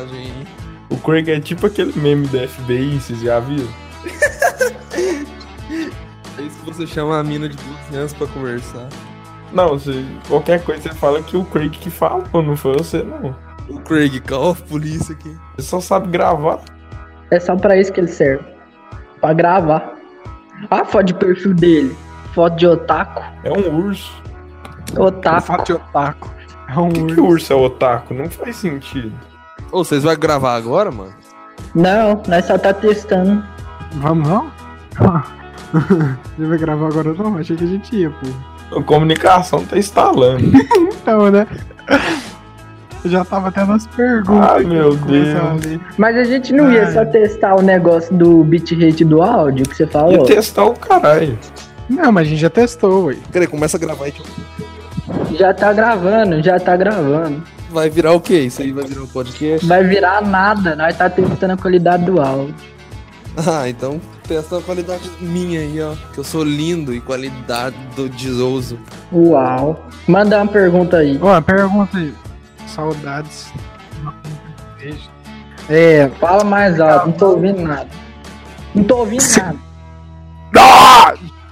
mensagem aí. O Craig é tipo aquele meme da FBI, vocês já viram? É isso que você chama a mina de 12 anos pra conversar. Não, você, qualquer coisa você fala que o Craig que fala, não foi você, não. O Craig, call a polícia aqui. Você só sabe gravar. É só pra isso que ele serve. Pra gravar. Ah, foto de perfil dele. Foto de otaku. É um urso. Otaku. Fato de otaku. É um Por que, que o urso é otaku? Não faz sentido. Ô, vocês vão gravar agora, mano? Não, nós só tá testando. Vamos não? Você vai gravar agora não? Achei que a gente ia, pô. A comunicação tá instalando. Então, né? Eu já tava até nas perguntas. Ai, meu Deus. ali. Mas a gente não ia Ai. só testar o negócio do bitrate do áudio que você falou. testar o caralho. Não, mas a gente já testou, ué. Peraí, começa a gravar aí. Já tá gravando, já tá gravando. Vai virar o quê? Isso aí vai virar um podcast? Vai virar nada, nós tá testando a qualidade do áudio. Ah, então testa a qualidade minha aí, ó. Que eu sou lindo e qualidade do desoso. Uau. Manda uma pergunta aí. Ó, pergunta aí. Saudades. Beijo. É. Fala mais alto, não tô ouvindo nada. Não tô ouvindo nada.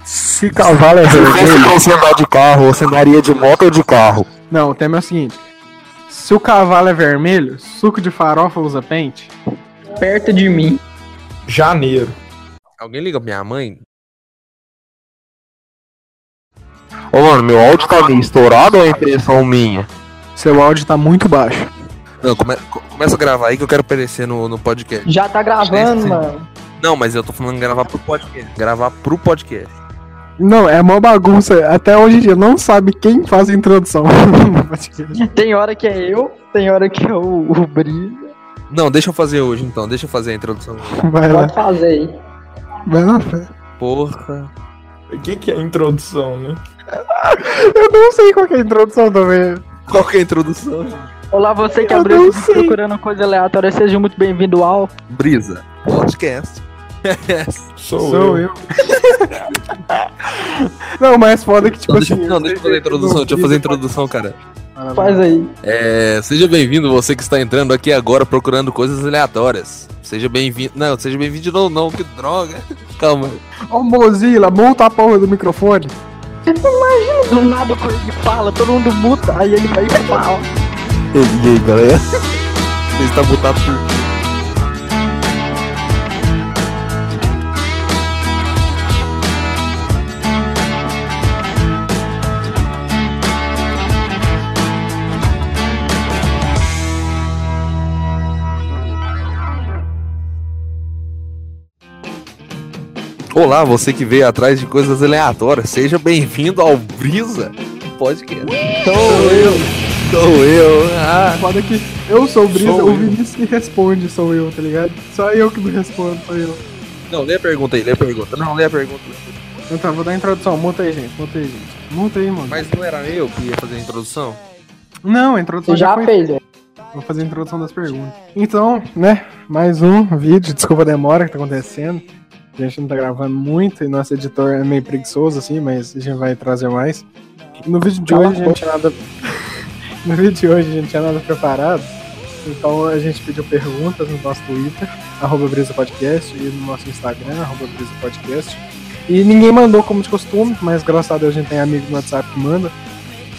Se cavalo é Se vermelho. fosse andar de carro, você andaria de moto ou de carro? Não, o tema é o seguinte. Se o cavalo é vermelho, suco de farofa usa pente? Perto de mim. Janeiro. Alguém liga pra minha mãe? Ô mano, meu áudio tá meio estourado ou é impressão minha? Seu áudio tá muito baixo. Não, come- co- começa a gravar aí que eu quero aparecer no, no podcast. Já tá gravando, mano. Não, mas eu tô falando gravar pro podcast. Gravar pro podcast. Não, é uma bagunça. Até hoje em dia não sabe quem faz a introdução. Tem hora que é eu, tem hora que é o, o Brisa. Não, deixa eu fazer hoje então. Deixa eu fazer a introdução. Vai lá, Pode fazer aí. vai na fé. Porra. O que, que é introdução, né? Eu não sei qual que é a introdução também. Qual que é a introdução? Olá, você que Eu abriu procurando coisa aleatória, seja muito bem-vindo ao. Brisa. Podcast. Sou, Sou eu. eu. não, mas foda é que tipo Não, deixa, assim. não, deixa eu fazer a introdução. Deixa eu fazer a introdução, cara. Faz aí. É, seja bem-vindo, você que está entrando aqui agora procurando coisas aleatórias. Seja bem-vindo. Não, seja bem-vindo de novo, não, que droga. Calma. Ó, Mozilla, monta a porra do microfone. Do nada o Craig fala, todo mundo muta, aí ele vai e fala. E aí, galera? Você está mutado por. Olá, você que veio atrás de coisas aleatórias, seja bem-vindo ao Brisa Podcast. Sou eu. Sou eu. Ah, Foda que eu sou o Brisa, Sou o. Vinícius que responde, sou eu, tá ligado? Só eu que não respondo, sou eu. não, lê a pergunta aí, lê a pergunta. Não, lê a pergunta. Então tá, vou dar a introdução. Monta aí, gente. Monta aí, gente. Monta aí, mano. Mas não era eu que ia fazer a introdução? Não, a introdução Você já foi fez, velho. Vou fazer a introdução das perguntas. Então, né, mais um vídeo, desculpa a demora que tá acontecendo. A gente não tá gravando muito e nosso editor é meio preguiçoso, assim, mas a gente vai trazer mais. E no vídeo de Cala hoje a gente tinha nada. No vídeo de hoje a gente tinha nada preparado. Então a gente pediu perguntas no nosso Twitter, arroba Brisa Podcast, e no nosso Instagram, arroba Brisa Podcast. E ninguém mandou como de costume, mas graças a Deus a gente tem amigo no WhatsApp que manda.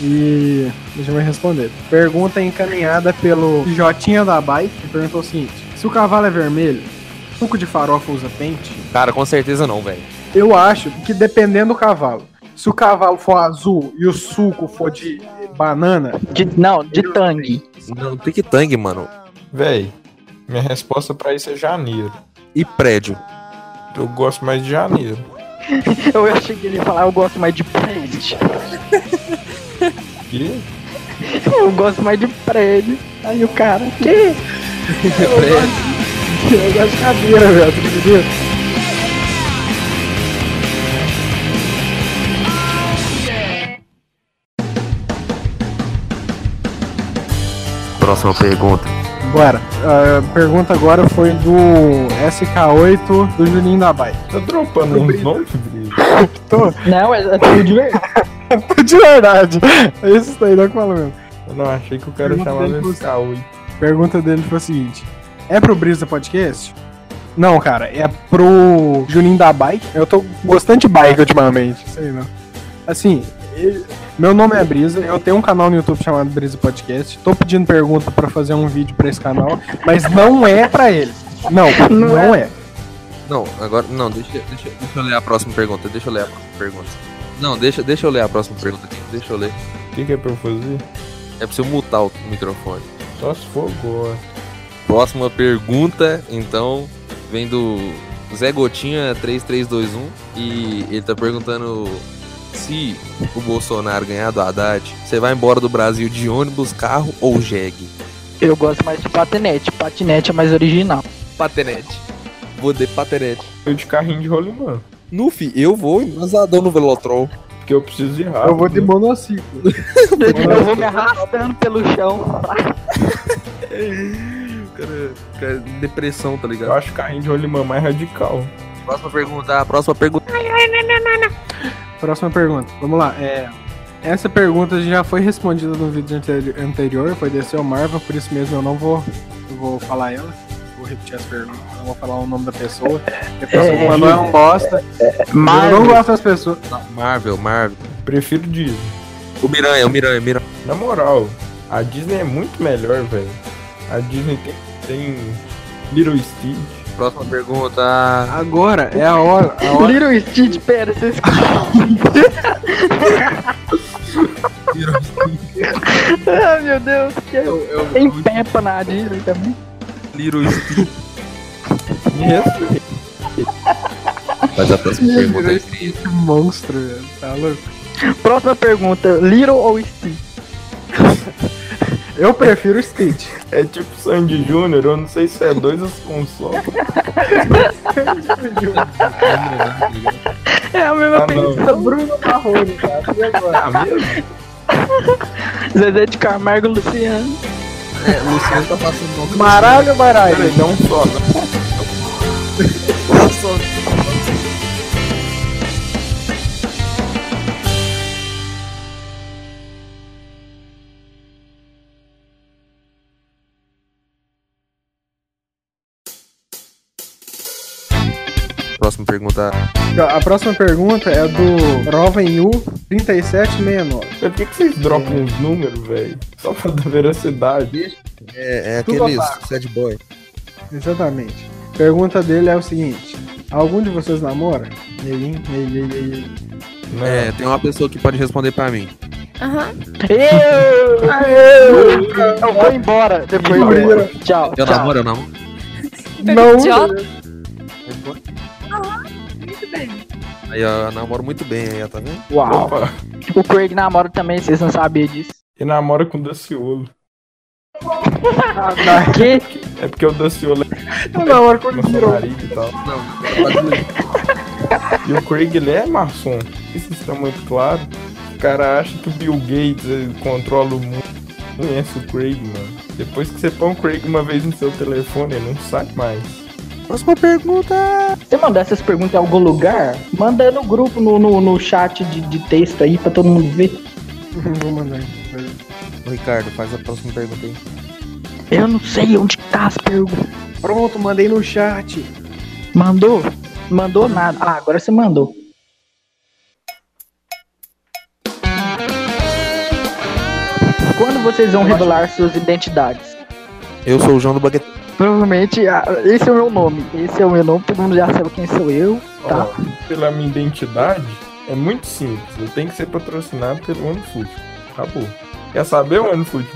E a gente vai responder. Pergunta encaminhada pelo Jotinha da Bike, que perguntou o seguinte: se o cavalo é vermelho, suco de farofa usa pente? Cara, com certeza não, velho. Eu acho que dependendo do cavalo. Se o cavalo for azul e o suco for de banana, De, não, de tangue. Não, tem que tangue, mano. Véi, minha resposta pra isso é janeiro. E prédio. Eu gosto mais de janeiro. Eu achei que ele ia falar, eu gosto mais de prédio. Que? Eu gosto mais de prédio. Aí o cara, que? eu gosto de cadeira, velho. Você acredita? Próxima pergunta. Bora. A pergunta agora foi do SK8 do Juninho da Bike. Tá dropando uns nomes, Brito? Tô, Não, é, é tudo de verdade. de verdade. É isso daí, não que fala mesmo. Eu não achei que o cara chamava dele pro- SK8. pergunta dele foi a seguinte: É pro Brisa Podcast? Não, cara, é pro Juninho da Bike. Eu tô gostando de bike ultimamente, sei não. Assim, meu nome é Brisa, eu tenho um canal no YouTube chamado Brisa Podcast. Tô pedindo pergunta pra fazer um vídeo pra esse canal, mas não é pra ele. Não, não, é. Não, agora. Não, deixa, deixa, deixa eu ler a próxima pergunta. Deixa eu ler a próxima pergunta. Não, deixa, deixa eu ler a próxima pergunta aqui. Deixa eu ler. O que, que é pra eu fazer? É pra você mutar o microfone. Só se for agora. Próxima pergunta, então, vem do Zé Gotinha 3321 e ele tá perguntando se o Bolsonaro ganhar do Haddad, você vai embora do Brasil de ônibus, carro ou jegue? Eu gosto mais de patinete. Patinete é mais original. Patenete. Vou de patenete. Eu de carrinho de rolimã. No fi, eu vou embasadão no Velotrol. Porque eu preciso ir rápido. Eu vou de né? monociclo. Eu vou me arrastando pelo chão. Cara, cara, depressão, tá Eu ligado? acho carrinho de rolimã mais radical. Próxima pergunta, próxima pergunta. Próxima pergunta. Vamos lá. É, essa pergunta já foi respondida no vídeo anteri- anterior, foi desse ao Marvel, por isso mesmo eu não vou, eu vou falar ela. Vou repetir as perguntas, não vou falar o nome da pessoa. A pessoa É, mandou é um bosta. Eu não gosto das pessoas. Marvel, Marvel. Prefiro Disney. O Miranha, o Miranha, Miranha. Na moral, a Disney é muito melhor, velho. A Disney tem, tem Little Stitch. Próxima pergunta. Agora é a hora. A hora Little Stitch, pera, vocês. ah, meu Deus, que Eu, eu, tem Peppa na Disney também. Little Stitch. Faz a próxima pergunta aí, Cris. que monstro, velho. Tá louco? Próxima pergunta: Little ou Stitch? Eu prefiro Stitch. É tipo Sandy Júnior, eu não sei se é dois ou se um só. É a mesma Ah, pergunta. Bruno Marrone, cara. E agora? Ah, mesmo? Zezé de Camargo e Luciano. É, o Luciano tá passando mal. Maralho, maralho. Peraí, não só, não. Próxima pergunta. A próxima pergunta é do Rovenyu 3769. Por que, que vocês dropam uns números, velho? Só pra dar veracidade. É, é aqueles sad boy. Exatamente. Pergunta dele é o seguinte: Algum de vocês namora? Ei, ei, ei, ei. É, tem uma pessoa que pode responder pra mim. Eu, eu, eu vou embora depois. Embora. Tchau, Eu tchau. namoro, eu namoro. Não, Idiota. Muito Aí eu namoro muito bem aí, tá vendo? Uau. Opa, O Craig namora também, vocês não sabiam disso. e namora com o Daciolo. Que? É porque o Daciolo eu namoro com é o maçonaria e tal. Não, E o Craig, ele é maçom. Isso está muito claro. O cara acha que o Bill Gates eh, controla o mundo. Conhece o Craig, mano. Depois que você põe o Craig uma vez no seu telefone, ele não sai mais. Próxima pergunta. Você mandar essas perguntas em algum lugar? Manda no grupo, no, no, no chat de, de texto aí pra todo mundo ver. Vou mandar. Ô, Ricardo, faz a próxima pergunta aí. Eu não sei onde tá as perguntas. Pronto, mandei no chat. Mandou? Mandou nada. Ah, agora você mandou. Quando vocês vão revelar suas identidades? Eu sou o João do Baguete. Provavelmente, ah, esse é o meu nome. Esse é o meu nome, todo mundo já sabe quem sou eu. Tá. Ó, pela minha identidade, é muito simples. Eu tenho que ser patrocinado pelo OneFoot. Acabou. Quer saber o OneFoot?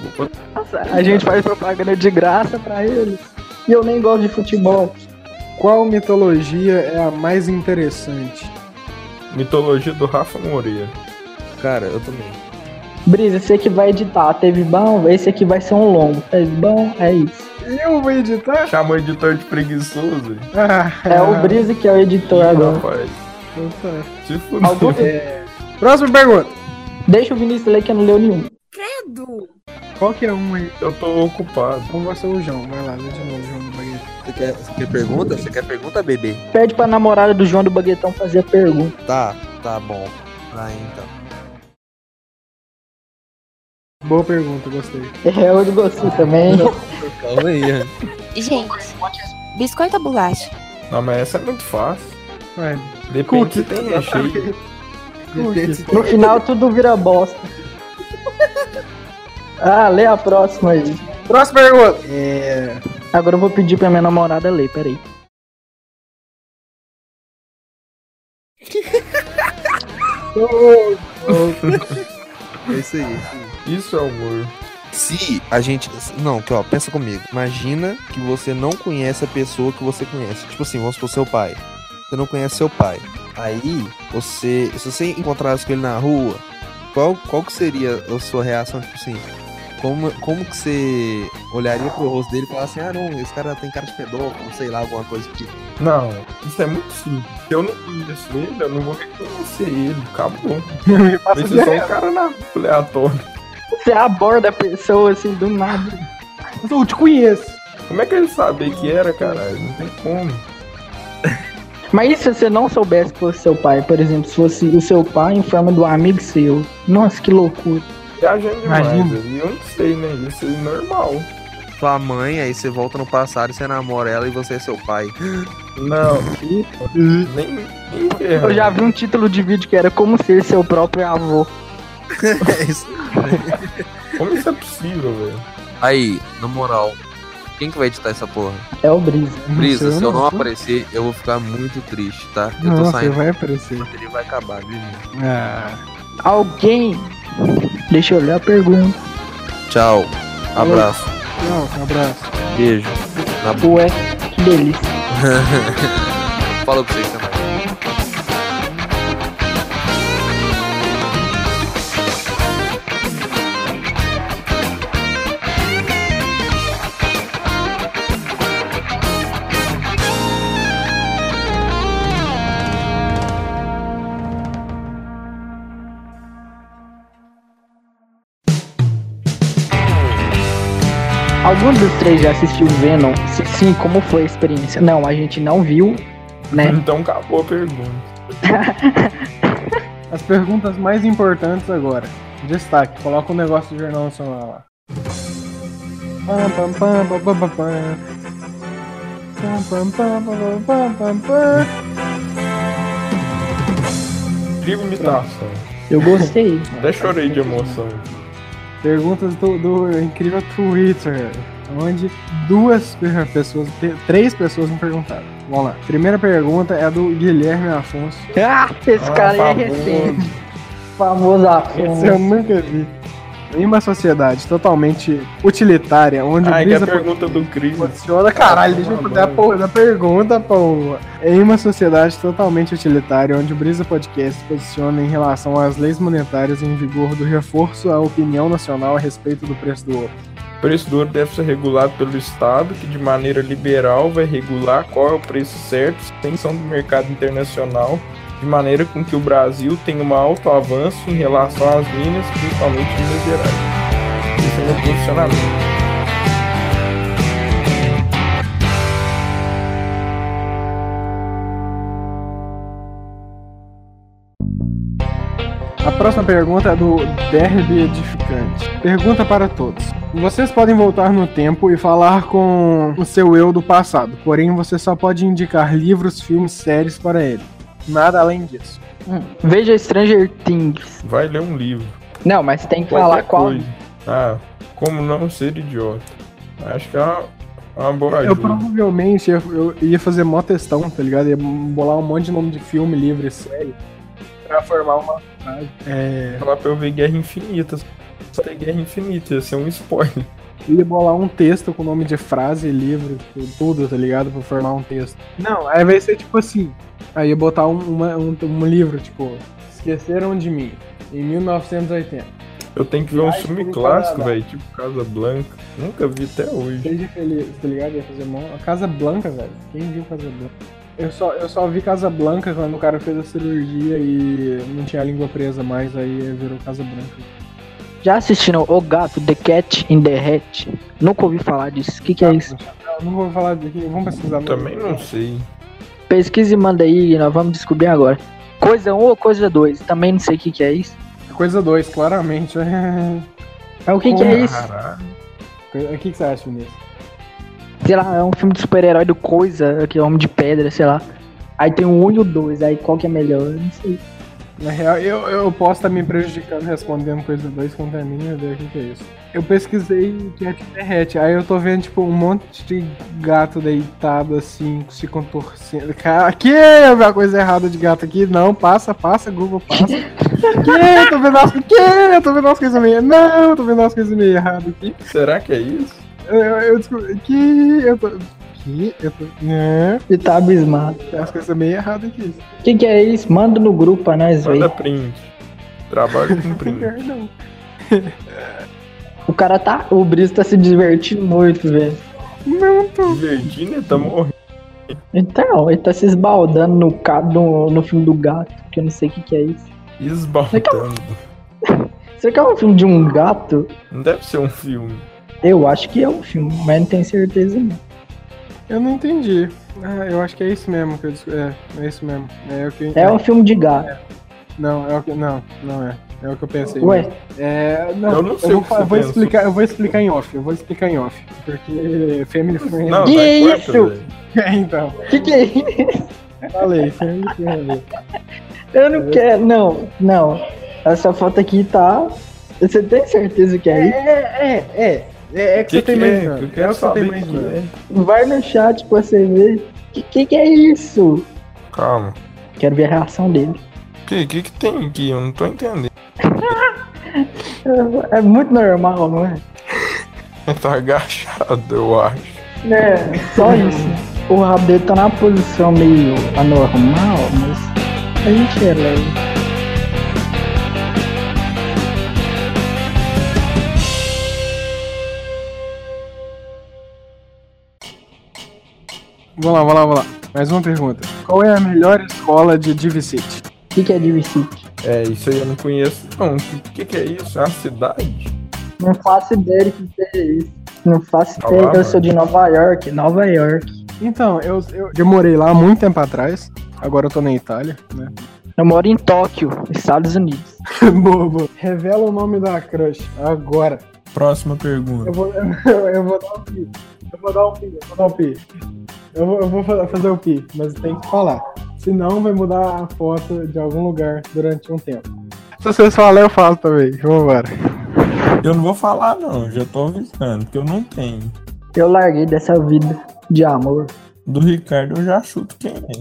Nossa, a gente faz propaganda de graça pra eles. E eu nem gosto de futebol. Qual mitologia é a mais interessante? Mitologia do Rafa Moreira. Cara, eu também. Brisa, esse aqui vai editar. Teve bom? Esse aqui vai ser um longo. Teve bom? É isso. Eu vou editar? Chama o editor de preguiçoso. Ah, É o Brisa que é o editor agora. Rapaz, tá. se fuder. Algum... Próxima pergunta. Deixa o Vinícius ler que eu não leu nenhum. Credo. Qual que é um aí? Eu tô ocupado. Então vai ser o João. Vai lá, lê de novo, João do Baguete. Você quer, você quer pergunta? Você quer pergunta, bebê? Pede pra namorada do João do Baguetão fazer a pergunta. Tá, tá bom. Vai então. Boa pergunta, gostei. É, eu gostei também. Calma aí. né? Gente, biscoito ou bolacha? Não, mas essa é muito fácil. Ué, Depende Cookie. se tem recheio. No final tudo vira bosta. Ah, lê a próxima aí. Próxima pergunta. É. Agora eu vou pedir pra minha namorada ler, peraí. É isso aí, é isso aí. Isso é amor. Se a gente. Não, que ó, pensa comigo. Imagina que você não conhece a pessoa que você conhece. Tipo assim, vamos supor seu pai. Você não conhece seu pai. Aí, você. Se você encontrasse com ele na rua, qual, qual que seria a sua reação? Tipo assim. Como, como que você olharia pro rosto dele e falasse assim, ah não, esse cara tem cara de pedófilo, sei lá, alguma coisa tipo. Não, isso é muito simples. Se eu não conheço ele, eu não vou reconhecer ele. Acabou. Vai ser só um cara na rua, aleatório. Você aborda a pessoa assim do nada. Eu te conheço. Como é que ele sabia que era, caralho? Não tem como. Mas e se você não soubesse que fosse seu pai? Por exemplo, se fosse o seu pai em forma do amigo seu. Nossa, que loucura. Viajando demais. Imagina. E eu não sei, né? Isso é normal. Sua mãe, aí você volta no passado e você namora ela e você é seu pai. Não, nem, nem. Eu já vi um título de vídeo que era Como Ser Seu Próprio Avô. É isso. Como isso é possível, velho? Aí, na moral, quem que vai editar essa porra? É o Brisa. Brisa, se eu não aparecer, eu vou ficar muito triste, tá? Eu Não, tô você saindo. vai aparecer. Ele vai acabar, viu? gente? Ah, Alguém. Deixa eu olhar a pergunta. Tchau. Abraço. um abraço. Beijo. Na boca. Ué, que delícia. Fala pra vocês Algum dos três já assistiu Venom? Se sim, como foi a experiência? Não, a gente não viu, né? Então acabou a pergunta. As perguntas mais importantes agora. Destaque, coloca o negócio do Jornal Nacional lá. Incrível imitação. Eu gostei. Até chorei de emoção. Perguntas do, do incrível Twitter, onde duas pessoas, três pessoas me perguntaram. Vamos lá. Primeira pergunta é a do Guilherme Afonso. Ah, esse Ah, cara é recente. Famoso Esse eu Afonso. nunca vi. Em uma sociedade totalmente utilitária, onde Ah, o que a Brisa pergunta do crime. Posiciona, caralho, deixa eu fazer a porra da pergunta, pô. Em uma sociedade totalmente utilitária, onde o Brisa Podcast se posiciona em relação às leis monetárias em vigor do reforço à opinião nacional a respeito do preço do ouro. O preço do ouro deve ser regulado pelo Estado, que de maneira liberal vai regular qual é o preço certo, sem som do mercado internacional, de maneira com que o Brasil tenha um alto avanço em relação às minas, principalmente Minas Gerais. Esse é meu posicionamento. A próxima pergunta é do Derby Edificante. Pergunta para todos. Vocês podem voltar no tempo e falar com o seu eu do passado, porém você só pode indicar livros, filmes, séries para ele. Nada além disso. Hum, Veja Stranger Things. Vai ler um livro. Não, mas tem que Qualquer falar qual. coisa. Ah, como não ser idiota. Acho que é uma, uma boa Eu ajuda. provavelmente ia, eu ia fazer mó testão, tá ligado? Ia bolar um monte de nome de filme, livro e série pra formar uma frase. É, Falar pra eu ver Guerra Infinita. Só ter Guerra Infinita, ia ser um spoiler. Ia bolar um texto com nome de frase, livro, tu- tudo, tá ligado? Pra formar um texto. Não, aí vai ser tipo assim. Aí ia botar um, uma- um, um livro, tipo, Esqueceram de mim, em 1980. Eu tenho que ver um filme clássico, velho, tipo Casa Blanca. Nunca vi até hoje. Seja feliz, tá ligado? Ia fazer. A Casa Blanca, velho. Quem viu Casa Blanca? Eu só, eu só vi Casa Blanca quando o cara fez a cirurgia e não tinha a língua presa mais, aí virou Casa Branca. Já assistiram O Gato, The Cat in the Hat? Nunca ouvi falar disso. O que, que é isso? Não, não vou falar daqui, vamos pesquisar. Também não sei. Pesquisa e manda aí nós vamos descobrir agora. Coisa 1 ou coisa 2? Também não sei o que, que é isso. Coisa 2, claramente. Mas o que, que é isso? O que, que você acha, Vinícius? Sei lá, é um filme de super-herói do Coisa, que é Homem de Pedra, sei lá. Aí tem o 1 e o 2, aí qual que é melhor? Eu não sei. Na real, eu, eu posso estar me prejudicando respondendo coisa dois contra mim, meu Deus, o que, que é isso? Eu pesquisei cat derrete, aí eu tô vendo, tipo, um monte de gato deitado, assim, se contorcendo. Cara, que é a coisa errada de gato aqui? Não, passa, passa, Google, passa. que? Eu tô vendo as, que? Eu tô vendo as coisas meio... Não, eu tô vendo as coisas meio erradas aqui. Será que é isso? Eu, eu descobri que... Eu tô... Eu tô... Não, Ele tá abismado. tem as coisas meio erradas aqui. O que, que é isso? Manda no grupo pra nós Manda ver. print. Trabalho com print. Perdão. O cara tá. O Brice tá se divertindo muito, velho. Não tô... Virginia tá morrendo. Então, ele tá se esbaldando no, ca- no, no filme do gato, que eu não sei o que, que é isso. Esbaltando. Será que é um filme de um gato? Não deve ser um filme. Eu acho que é um filme, mas não tenho certeza não. Eu não entendi. Ah, eu acho que é isso mesmo que eu dis- É, é isso mesmo. É o que. É um filme de gato. Não, é o que. Não, não é. É o que eu pensei. Ué, É. Não, Eu não sei vou, o que fa- você eu vou explicar, eu vou explicar em off. Eu vou explicar em off. Porque Family Friendly. Não, Que vai, corta, isso? velho. É, então. o que, que é isso? Falei, Family Friendly. Eu não quero. Não, não. Essa foto aqui tá. Você tem certeza que é isso? É, é, é. É, é que, Que você tem que mais. é? É que você tem é. Vai no chat pra você ver. Que que, que é isso? Calma. Quero ver a reação dele. O que, que que tem aqui? Eu não tô entendendo. É, muito normal, não é? Tá agachado, eu acho. É, só isso. O rabo dele tá na posição meio anormal, mas a gente é Vamos lá, vamos lá, vamos lá. Mais uma pergunta. Qual é a melhor escola de Divi City? O que, que é Divi É, isso aí eu não conheço. Não, o que, que que é isso? É uma cidade? Não faço ideia do que é isso. Não faço Tá ideia. lá, eu mano. sou de Nova York, Nova York. Então, eu, eu, eu morei lá há muito tempo atrás. Agora eu tô na Itália, né? Eu moro em Tóquio, Estados Unidos. boa, boa. Revela o nome da crush agora. Próxima pergunta. Eu vou, eu, eu vou dar um pi. Eu vou dar um pi, eu vou dar um pi. Eu vou, eu vou fa- fazer o pi, mas tem que falar. Senão vai mudar a foto de algum lugar durante um tempo. Se vocês falarem, eu falo também. Vambora. Eu não vou falar, não. Já tô avisando, porque eu não tenho. Eu larguei dessa vida de amor. Do Ricardo eu já chuto quem é.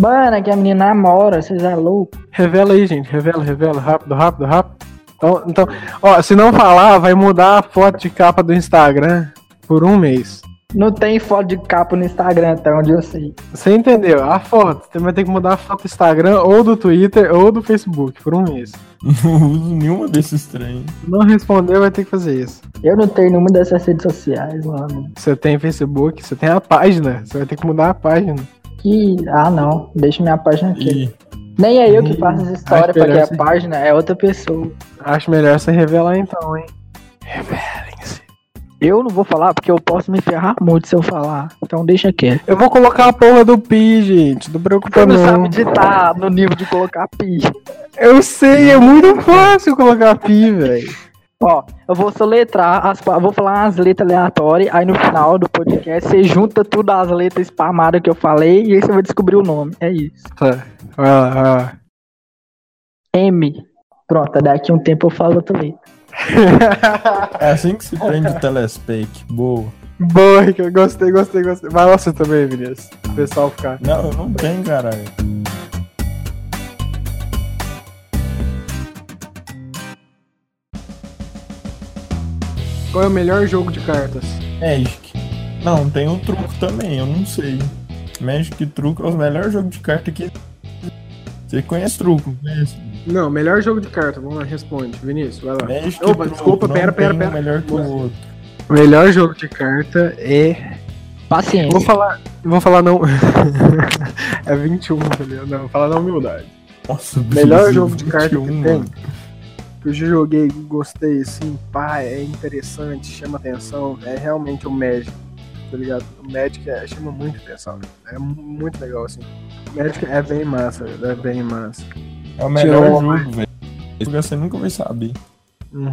Mano, que a menina namora, vocês é louco. Revela aí, gente. Revela, revela. Rápido, rápido, rápido. Então, então, ó, se não falar, vai mudar a foto de capa do Instagram por um mês. Não tem foto de capa no Instagram, até onde eu sei. Você entendeu? A foto. Você vai ter que mudar a foto do Instagram, ou do Twitter, ou do Facebook, por um mês. Não uso nenhuma desses trem. Se não responder, vai ter que fazer isso. Eu não tenho nenhuma dessas redes sociais, mano. Você tem Facebook, você tem a página. Você vai ter que mudar a página. Que. Ah, não. Deixa minha página aqui. E Nem é eu que faço essa história pra melhor criar sim. página, é outra pessoa. Acho melhor você revelar então, hein? Revelem-se. Eu não vou falar porque eu posso me ferrar muito se eu falar. Então deixa quieto. Eu vou colocar a porra do pi, gente. Não preocupa Você não não. sabe digitar no nível de colocar pi. Eu sei, é muito fácil colocar pi, velho. Ó, eu vou soletrar, as, vou falar umas letras aleatórias, aí no final do podcast você junta tudo as letras spamadas que eu falei e aí você vai descobrir o nome. É isso. Tá. Vai lá, vai lá. M. Pronto, daqui um tempo eu falo outra letra. é assim que se prende o telespake. Boa. Boa, Ricardo. Gostei, gostei, gostei. Vai lá você também, Vinícius. O pessoal ficar. Não, eu não tenho, caralho. Qual é o melhor jogo de cartas? Magic. Não, tem o truco também, eu não sei. Magic e truco é os melhores jogos de carta que. Você conhece truco? Conhece? Não, melhor jogo de carta. Vamos lá, responde. Vinícius, vai lá. Magic Opa, truco. desculpa, pera, pera, tem um pera. melhor que o outro. O melhor jogo de carta é. Paciência. Vou falar. Vou falar não. é 21, entendeu? Não, vou falar na humildade. Nossa, Melhor jogo de carta que 21, tem. mano. Que eu já joguei, gostei, assim, pá, é interessante, chama atenção. É realmente o Magic, tá ligado? O Magic é- chama muito atenção. É mu- muito legal, assim. O Magic é bem massa, é bem massa. É o melhor Tirou jogo, velho. Esse você nunca vai saber. Uhum.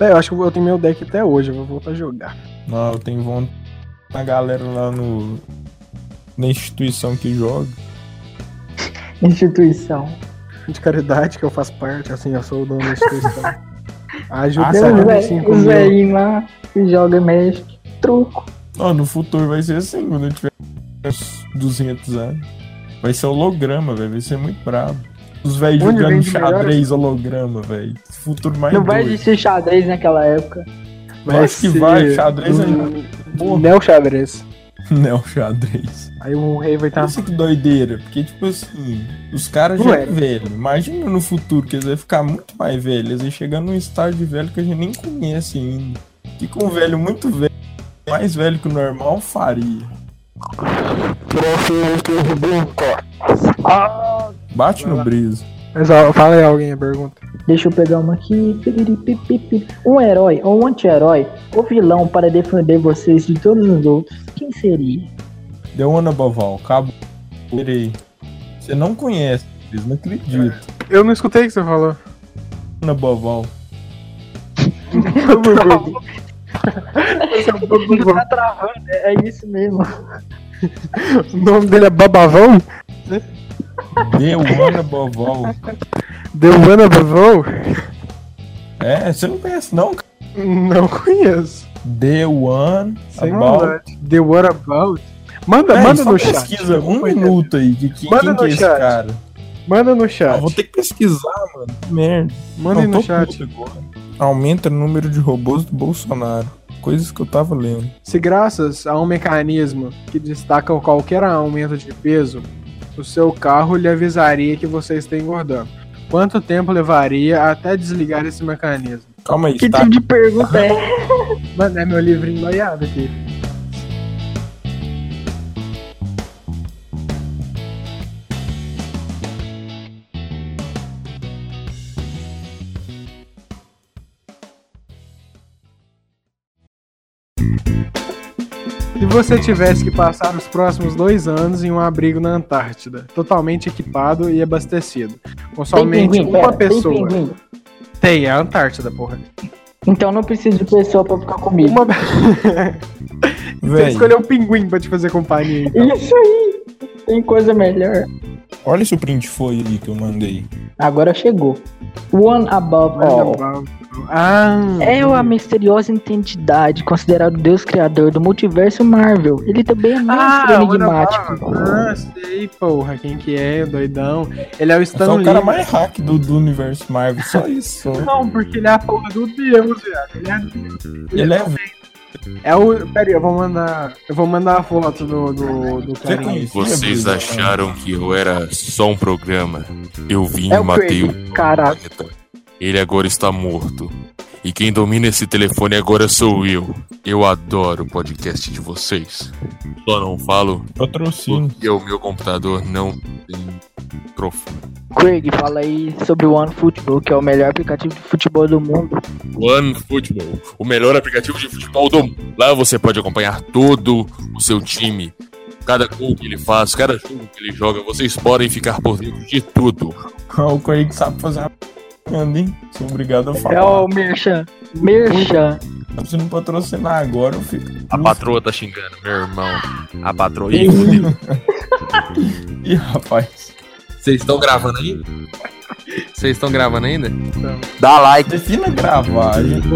É, eu acho que eu tenho meu deck até hoje, eu vou voltar a jogar. Não, eu tenho vontade a galera lá no. Na instituição que joga. Instituição. De caridade, que eu faço parte, assim, eu sou o dono da instituição. Ajuda Ah, Tem sério? uns 75 velhos mil. velhinhos lá que joga Magic. Truco. Ó, no futuro vai ser assim, quando eu tiver uns 200 anos. Vai ser holograma, velho. Vai ser muito brabo. Os velhos jogando vende melhor? xadrez holograma, velho. Futuro mais Não vai existir xadrez naquela época. Acho que vai, xadrez aí. Porra. Neo xadrez. Não, xadrez. Aí o rei vai estar. Pensa que doideira. Porque, tipo assim, os caras já é velho. Imagina no futuro que eles vão ficar muito mais velhos. Eles vão chegar num estágio de velho que a gente nem conhece ainda. Fica um velho muito velho. Mais velho que o normal faria. Bate no brisa. Mas ó, fala aí alguém a pergunta. Deixa eu pegar uma aqui. Um herói ou um anti-herói ou vilão para defender vocês de todos os outros. Quem seria? Deu Ana Boval, acabou. Peraí. Você não conhece, eles não acreditam. Eu não escutei o que você falou. Ana Boval. Tá travando, é é isso mesmo. O nome dele é Babavão? Deu Ana Boval. Deu Ana Babavão? É, você não conhece não, cara. Não conheço. The One Sem About. maldade. The What About? Manda, É, manda no chat. pesquisa um minuto aí. Que, que, Manda quem no que é esse chat. cara? Manda no Ah, chat. vou ter que pesquisar, mano. Que merda. Manda aí Não, no chat. agora. Aumenta o número de robôs do Bolsonaro. Coisas que eu tava lendo. Se graças a um mecanismo que destaca qualquer aumento de peso, o seu carro lhe avisaria que você está engordando. Quanto tempo levaria até desligar esse mecanismo? Calma aí, Que tá? tipo de pergunta é? Mano, é meu livrinho noiado aqui. Você tivesse que passar os próximos dois anos em um abrigo na Antártida, totalmente equipado e abastecido, com Tem somente pinguim, uma pera, tem pessoa. pinguim. Tem, é a Antártida, porra. Então não preciso de pessoa pra ficar comigo. Uma... Você escolheu um pinguim pra te fazer companhia. Então. Isso aí! Tem coisa melhor. olha se o print foi ali que eu mandei. Agora chegou. One Above All. Ah, É a misteriosa entidade considerado o deus criador do multiverso Marvel. Ele também é ah, mestre Wanda enigmático. Ah, sei, porra. Quem que é, doidão? Ele é o É Stan só o Lee. cara mais hack do, do universo Marvel. Só isso. Não, porque ele é a porra do Deus, viado. Ele é Deus. Ele é. É o. Pera aí, eu vou mandar. Eu vou mandar a foto do, do, do carinha. Vocês acharam que eu era só um programa? Eu vim É e matei Craig, o planeta. Ele agora está morto. E quem domina esse telefone agora sou eu. Eu adoro o podcast de vocês. Só não falo Patrocínio. porque o meu computador não tem microfone. Craig, fala aí sobre o One Football, que é o melhor aplicativo de futebol do mundo. One Football, o melhor aplicativo de futebol do mundo. Lá você pode acompanhar todo o seu time. Cada gol que ele faz, cada jogo que ele joga, vocês podem ficar por dentro de tudo. o Craig sabe fazer uma propaganda, hein? Sou obrigado a falar. É o Merchan. Merchan. Se não patrocinar agora, eu fico. A patroa tá xingando, meu irmão. A patroa. Ih, Ih, rapaz. Vocês estão gravando aí? Vocês estão gravando ainda? Dá like. Defina gravar. A gente.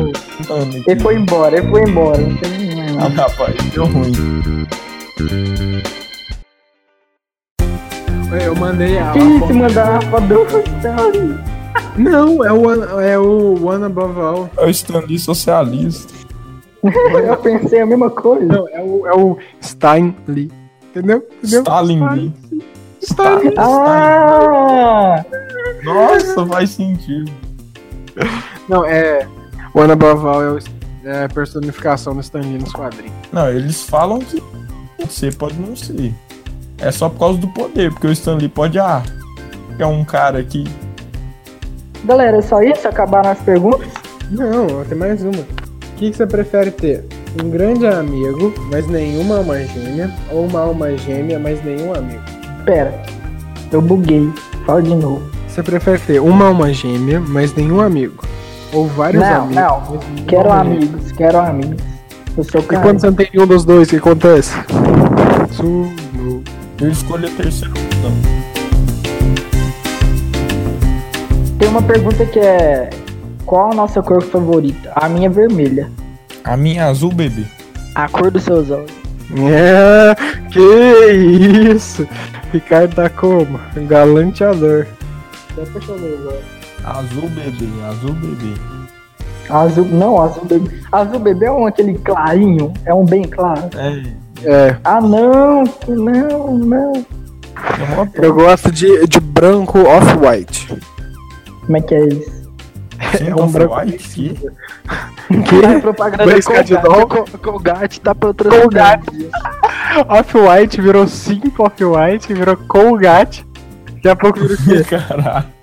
Ele foi embora, ele foi embora. Não tem mais Ih, nada. rapaz, deu ruim. Eu mandei a. foto. se mandar a foto do Stanley. Não, é o, é o One Above All. É o Stanley socialista. Eu pensei a mesma coisa. Não, é o, é o Stein Lee. Entendeu? Entendeu? Stalin Lee. Stein. Ah! Nossa, faz sentido. Não, é. One Above All é, o, é a personificação do Stan Lee nos quadrinhos. Não, eles falam que você pode não ser. É só por causa do poder, porque o Stanley pode ah, é um cara que Galera, é só isso? Acabaram as perguntas? Não, tem mais uma. O que, que você prefere ter? Um grande amigo, mas nenhuma alma gêmea, ou uma alma gêmea, mas nenhum amigo? Pera, eu buguei. Fala de novo. Você prefere ter uma alma gêmea, mas nenhum amigo? Ou vários Não, amigos. não. Quero não é. amigos, quero amigos. Eu sou E quando você não tem nenhum dos dois, o que acontece? Sumo. Eu escolho a terceira opção. Tem uma pergunta que é: Qual a nossa cor favorita? A minha é vermelha. A minha é azul, bebê. A cor dos seus olhos. É, que isso? Ricardo tá como? Galanteador. Fechou agora. Azul, bebê. Azul, bebê. Azul. Não, azul bebê. Azul bebê é um aquele clarinho. É um bem claro. É, É, Ah, não. Não, não. eu gosto de, de branco off-white. Como é que é isso? Sim, É um branco white que Ah, propaganda Colgate. Colgate tá patrocinando. Colgate. Off-white virou 5 off-white, virou Colgate. Daqui a pouco vira o quê? Caralho.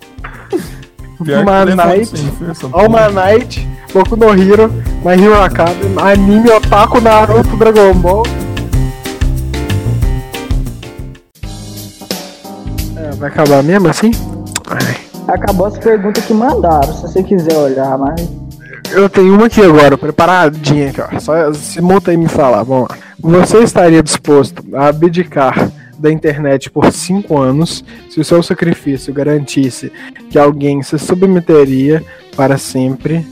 Night, All Night, Boku no Hero, My Hero Academy, Anime, Otaku, Naruto, Dragon Ball. É, vai acabar mesmo assim? Ai. Acabou as perguntas que mandaram, se você quiser olhar, mas. Eu tenho uma aqui agora, preparadinha aqui, ó. Só se aí e me falar, vamos lá. Você estaria disposto a abdicar da internet por 5 anos se o seu sacrifício garantisse que alguém se submeteria para sempre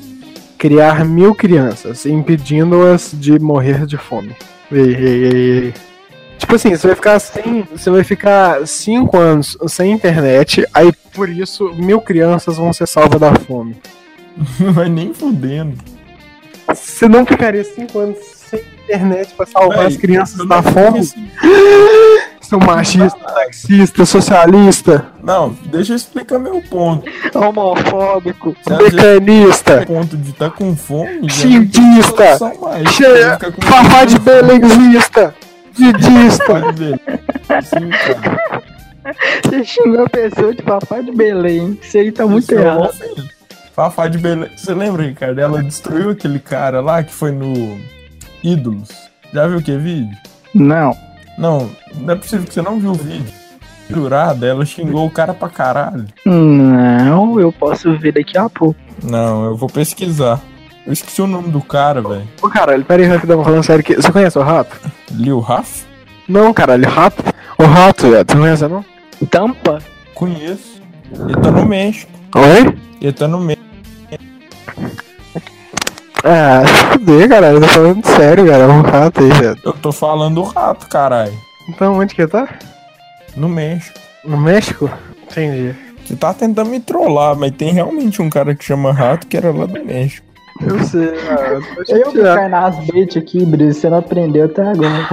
criar mil crianças, impedindo-as de morrer de fome? Ei, ei, ei, ei. Tipo assim, você vai ficar sem. Você vai ficar 5 anos sem internet, aí por isso mil crianças vão ser salvas da fome. Não vai nem fudendo. Você não ficaria 5 anos sem internet pra salvar Véi, as crianças da fome? assim, Seu machista, taxista, socialista, Não, deixa eu explicar meu ponto. Homofóbico. Às vezes mecanista, o ponto de estar com fome, Xinguista, mais. cheia, de belenzista, didista. Fafá de Belém. Sim, cara. Você xingou a pessoa de papai de Belém. Isso aí tá muito Isso é errado. Fafá de Belém. Você lembra, Ricardo? Ela destruiu aquele cara lá que foi no Ídolos. Já viu que vídeo? Não. Não, não é possível que você não viu o vídeo. Jurada, ela xingou o cara pra caralho. Não, eu posso ver daqui a pouco. Não, eu vou pesquisar. Eu esqueci o nome do cara, velho. Ô caralho, pera aí, rapidão, falando sério aqui. Você conhece o rato? Lil Raf? Não, caralho, rato. O rato, velho. Você não conhece, não? Tampa? Conheço. Ele tá no México. Oi? Ele tá no México. Ah, se fuder, caralho. Eu tô falando sério, cara. É um rato aí, velho. Eu tô falando do rato, caralho. Então, onde que tá? No México. No México? Entendi. Você tá tentando me trollar, mas tem realmente um cara que chama rato que era lá do México. Eu sei, ah, eu cair nas bait aqui, Brisa. Você não aprendeu até agora.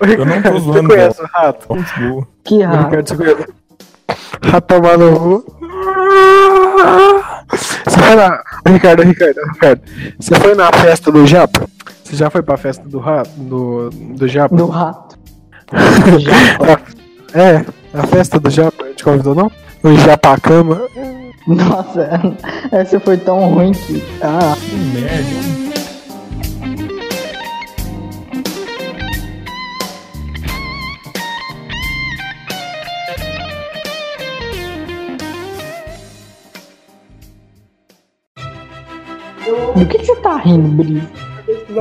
Eu não tô Você zoando, conhece o rato? Que O raro. Ricardo, você conhece? Rato tomar no cu. Você foi na. Ricardo, Ricardo, Ricardo. Você foi na festa do Japa? Você já foi pra festa do rato? Do, do Japa? Do rato. É, a festa do Japa, a gente convidou não? O Japacama. Nossa, essa foi tão ruim que. Ah, Que merda. Do que, que você tá rindo, Brisa?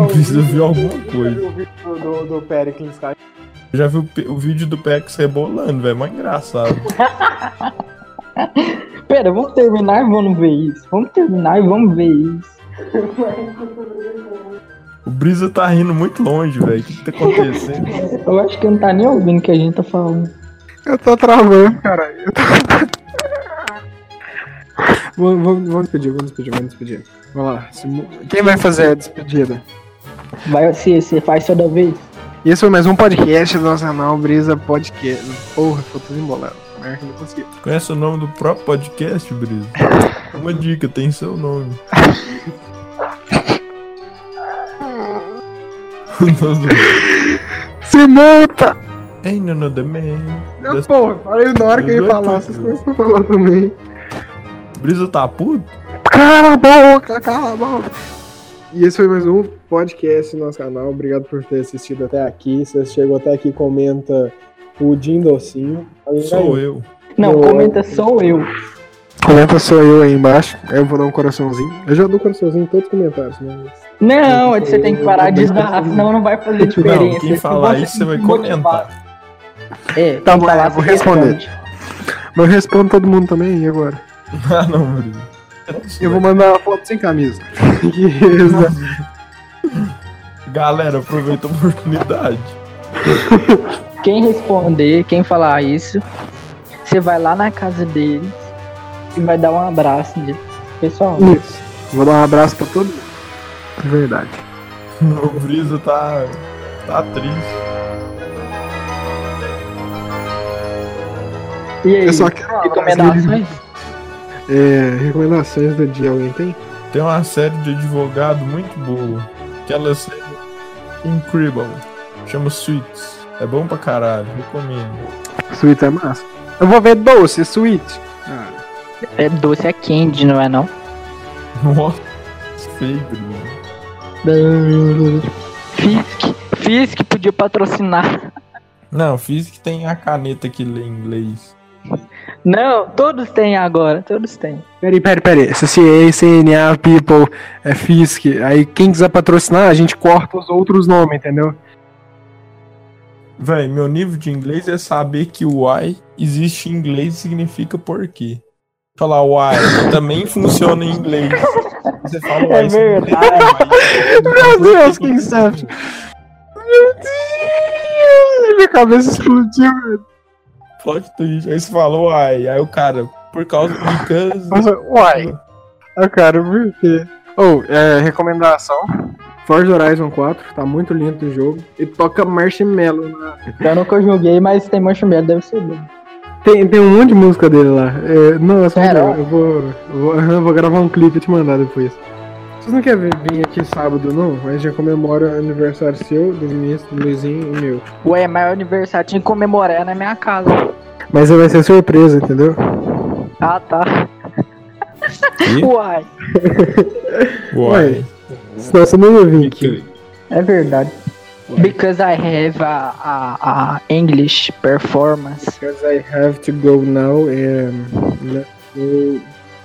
Precisa ver alguma coisa. O vídeo do, do Pericles, cara. Eu já vi o, o vídeo do Pex rebolando, velho. Mó engraçado. Pera, vamos terminar e vamos ver isso. Vamos terminar e vamos ver isso. O Brisa tá rindo muito longe, velho. O que, que tá acontecendo? Eu acho que não tá nem ouvindo o que a gente tá falando. Eu tô travando, caralho. Eu tô- Vamos, vamos, vamos despedir, vamos despedir, vamos despedir. Vamos lá. se Quem vai fazer a despedida? Vai, você, você faz toda vez? E esse foi mais um podcast do nosso canal Brisa Podcast. Porra, ficou tudo embolado. Merda, não consegui. Conhece o nome do próprio podcast, Brisa? Uma dica, tem seu nome. Se multa! Ain't another man. Não, porra, falei na hora que eu ia falar essas coisas pra falar também. Brisa tá puto? Cala a boca, cala a boca. E esse foi mais um podcast no nosso canal. Obrigado por ter assistido até aqui. Se você chegou até aqui, comenta pudim docinho. Além Sou eu. Não, Eu- comenta sou eu. Comenta sou eu aí embaixo. Aí eu vou dar um coraçãozinho. Eu já dou coraçãozinho em todos os comentários, né? Não, você tem que parar de dar, senão não vai fazer diferença. Não, quem falar você isso, você vai comentar. É, Tá bom, eu vou responder. responde. Mas eu respondo todo mundo também, e agora? Ah, não, Brisa. Eu vou mandar uma foto sem camisa. Galera, aproveita a oportunidade. Quem responder, quem falar isso, você vai lá na casa deles e vai dar um abraço nele. Pessoal, Isso. Vou dar um abraço pra todo mundo. De verdade. O Brisa tá. tá triste. e aí? Eu só quero recomendações? É, recomendações do dia, alguém tem? Tem uma série de advogado muito boa. Aquela série Incredible. Chama Suits. É bom pra caralho, recomendo. Sweet é massa. Eu vou ver doce, sweet. Ah, É doce, é candy, não é não? Nossa, feio, Brisa. Fisk, Fisk podia patrocinar. Não, fiz que tem a caneta que lê inglês. Não, todos têm agora, todos têm. Peraí, peraí, peraí. CCA, CNA, People, é Fisk. Aí quem quiser patrocinar, a gente corta os outros nomes, entendeu? Véi, meu nível de inglês é saber que o why existe em inglês e significa por quê. Falar why também funciona em inglês. Você fala why, É verdade. why. Meu Deus, que inception. Meu Deus! Minha cabeça explodiu, velho. Plot twist. Aí você falou why. Aí o cara, por causa do. Nossa, uai. Ah, cara, por quê? Ou, é, recomendação. Forza Horizon 4, tá muito lindo o jogo. E toca Marshmallow na. Eu nunca joguei, mas tem marshmallow, deve ser bom. Tem, tem um monte de música dele lá. É, não, é só eu vou, eu vou, eu vou gravar um clipe e te mandar depois. Vocês não querem vir aqui sábado, não? A gente já comemora o aniversário seu, do Vinícius, do Luizinho e meu. Ué, mas o aniversário tinha que comemorar na minha casa. Mas vai ser surpresa, entendeu? Ah, tá. Que? Uai, Why? Senão você não ia vir aqui. é verdade. Because I have a, a, a English performance. Because I have to go now and let go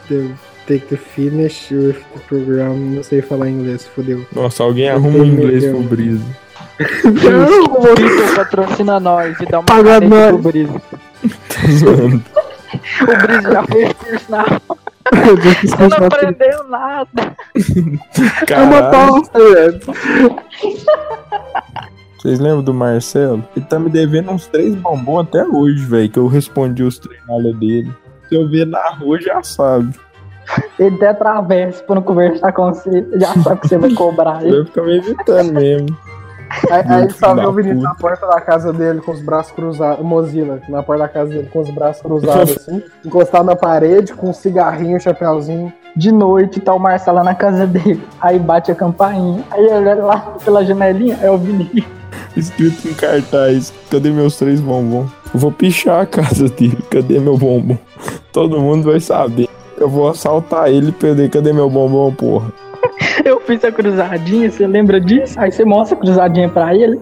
the, take the finish with the program. Não sei falar inglês, fodeu. Nossa, alguém arruma um inglês pro Brisa. O Vitor patrocina nós e dá uma Paga nós. pro Brisa. Tô zoando. O Brisa já fez curso na Você não não aprendeu nada. É uma Caralho. bosta, velho. Vocês lembram do Marcelo? Ele tá me devendo uns três bombons até hoje, velho. Que eu respondi os treinários dele. Se eu ver na rua, já sabe. Ele até atravessa pra não conversar com você. Já sabe que você vai cobrar ele. Vai ficar me evitando mesmo. Aí, aí só vê o Vinícius puta. na porta da casa dele com os braços cruzados. Mozilla, na porta da casa dele com os braços cruzados assim. Encostado na parede, com um cigarrinho, um chapéuzinho. De noite tá o Marcelo na casa dele. Aí bate a campainha. Aí ele olha lá pela janelinha. É o Vinícius. Escrito em cartaz: Cadê meus três bombons? Eu vou pichar a casa dele. Cadê meu bombom? Todo mundo vai saber. Eu vou assaltar ele e perder. Cadê meu bombom, porra? Eu fiz a cruzadinha, você lembra disso? Aí você mostra a cruzadinha pra ele.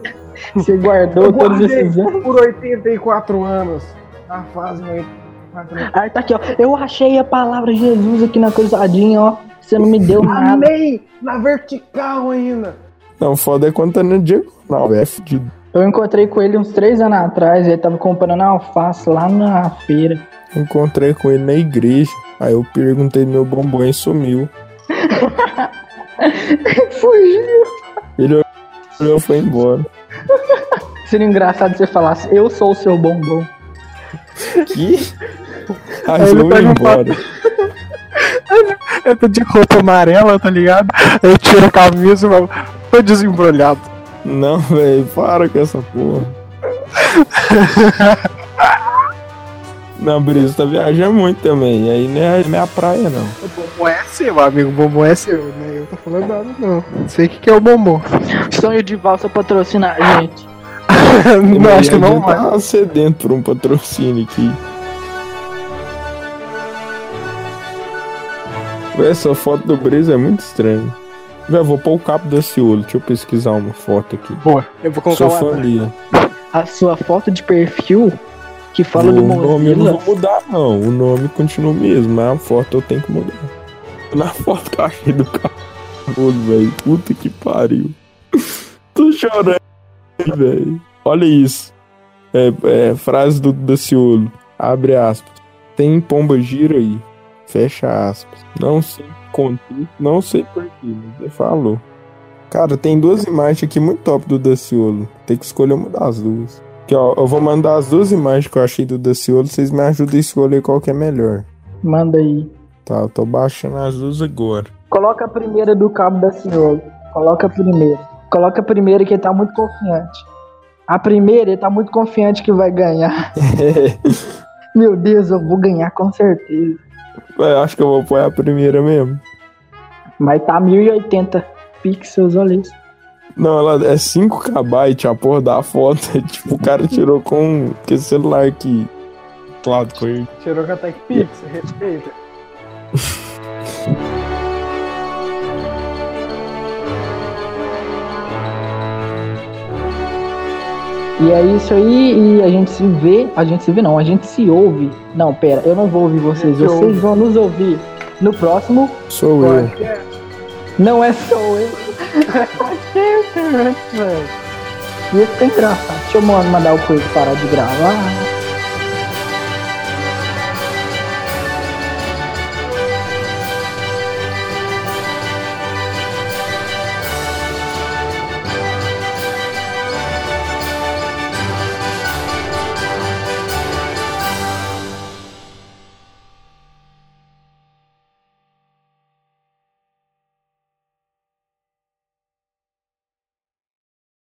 Você guardou Eu todos esses anos. por 84 anos. A fase 84 anos. Aí tá aqui, ó. Eu achei a palavra Jesus aqui na cruzadinha, ó. Você não me deu nada. Amei! Na vertical ainda. Não, foda é quando tá na diagonal. É fudido. Eu encontrei com ele uns três anos atrás. Ele tava comprando alface lá na feira. Encontrei com ele na igreja. Aí eu perguntei meu bombom e sumiu. Fugiu. Ele olhou e foi embora. Seria engraçado se você falasse, eu sou o seu bombom. Que? Aí eu um embora. Eu tô de roupa amarela, tá ligado? Eu tiro a camisa e tô desembrulhado. Não, velho, para com essa porra. Não, Brisa, tá viajando muito também. Aí não é minha praia, não. O bombom é seu, amigo. O bombom é seu, né? Eu tô falando nada, não. Não sei o que, que é o bombom. Sonho de valsa patrocinar a gente. não, acho que não vai. vai. Tá sedento por um patrocínio aqui. Véi, Essa foto do Brisa é muito estranha. Véi, vou pôr o capo desse olho. Deixa eu pesquisar uma foto aqui. Boa. Eu vou colocar Sou fã. A sua foto de perfil que fala o do nome eu não Mozilla. vou mudar, não. O nome continua o mesmo, mas a foto eu tenho que mudar. Na foto que eu achei do carro, velho. Puta que pariu. Tô chorando, velho. Olha isso. É, é, frase do Daciolo. Abre aspas. Tem pomba gira aí. Fecha aspas. Não sei contexto, não sei porquê, mas ele falou. Cara, tem duas imagens aqui muito top do Daciolo. Tem que escolher uma das duas. Aqui, ó, eu vou mandar as duas imagens que eu achei do Daciolo. Vocês me ajudam a escolher qual que é melhor. Manda aí. Tá, eu tô baixando as duas agora. Coloca a primeira do cabo da senhora. Coloca a primeira. Coloca a primeira que ele tá muito confiante. A primeira, ele tá muito confiante que vai ganhar. Meu Deus, eu vou ganhar com certeza. Eu acho que eu vou pôr a primeira mesmo. Mas tá 1080 pixels, olha isso. Não, ela é 5 KB a porra da foto. Tipo, o cara tirou com aquele celular que. Claro, com ele. Tirou com a TechPix, respeita. E é isso aí, e a gente se vê, a gente se vê não, a gente se ouve. Não, pera, eu não vou ouvir vocês, vocês ouve. vão nos ouvir no próximo. Sou eu. Não é só eu. Ia ficar engraçado. Deixa eu mandar o coelho parar de gravar.